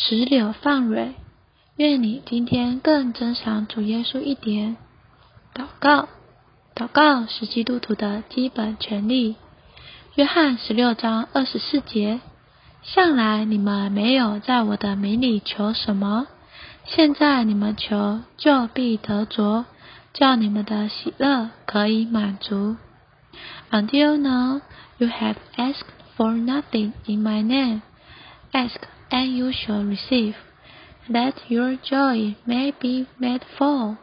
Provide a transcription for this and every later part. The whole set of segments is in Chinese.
石榴放蕊，愿你今天更珍赏主耶稣一点。祷告，祷告是基督徒的基本权利。约翰十六章二十四节：向来你们没有在我的名里求什么，现在你们求，就必得着，叫你们的喜乐可以满足。Until now, you have asked for nothing in my name. Ask. And you shall receive, that your joy may be made full.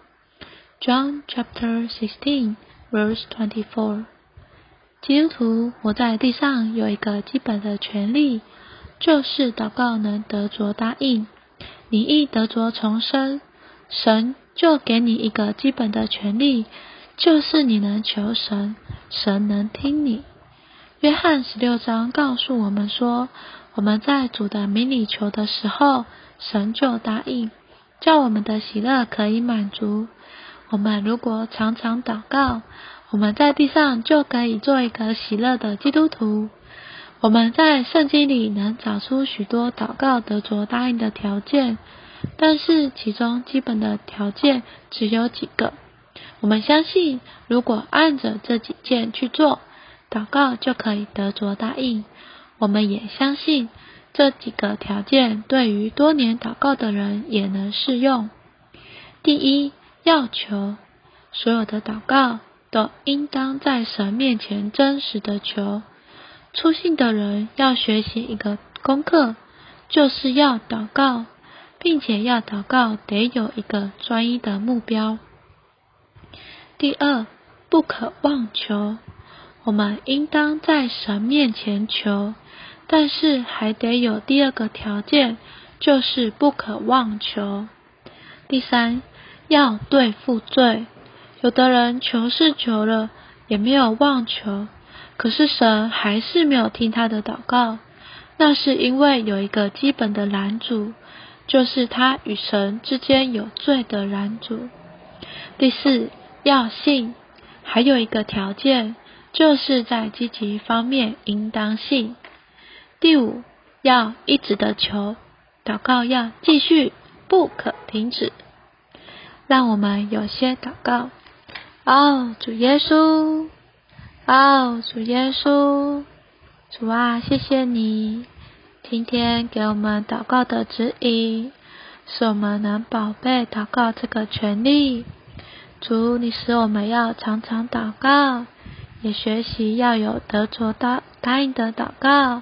John chapter sixteen, verse twenty-four. 基督徒活在地上有一个基本的权利，就是祷告能得着答应。你一得着重生，神就给你一个基本的权利，就是你能求神，神能听你。约翰十六章告诉我们说。我们在主的名里求的时候，神就答应，叫我们的喜乐可以满足。我们如果常常祷告，我们在地上就可以做一个喜乐的基督徒。我们在圣经里能找出许多祷告得着答应的条件，但是其中基本的条件只有几个。我们相信，如果按着这几件去做，祷告就可以得着答应。我们也相信这几个条件对于多年祷告的人也能适用。第一，要求所有的祷告都应当在神面前真实的求。初信的人要学习一个功课，就是要祷告，并且要祷告得有一个专一的目标。第二，不可妄求。我们应当在神面前求，但是还得有第二个条件，就是不可妄求。第三，要对付罪。有的人求是求了，也没有妄求，可是神还是没有听他的祷告，那是因为有一个基本的拦阻，就是他与神之间有罪的拦阻。第四，要信，还有一个条件。就是在积极方面应当信。第五，要一直的求，祷告要继续，不可停止。让我们有些祷告。哦，主耶稣，哦，主耶稣，主啊，谢谢你今天给我们祷告的指引，使我们能宝贝祷告这个权利。主，你使我们要常常祷告。也学习要有得着答答应的祷告，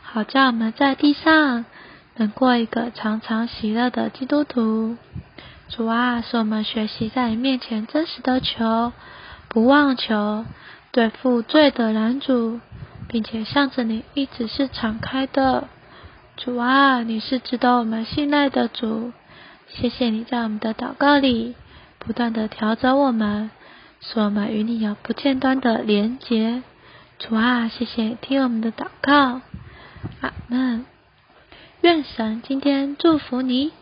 好叫我们在地上能过一个常常喜乐的基督徒。主啊，使我们学习在你面前真实的求，不妄求，对付罪的拦阻，并且向着你一直是敞开的。主啊，你是值得我们信赖的主，谢谢你在我们的祷告里不断的调整我们。使我们与你有不间断的连接，主啊，谢谢听我们的祷告，阿门。愿神今天祝福你。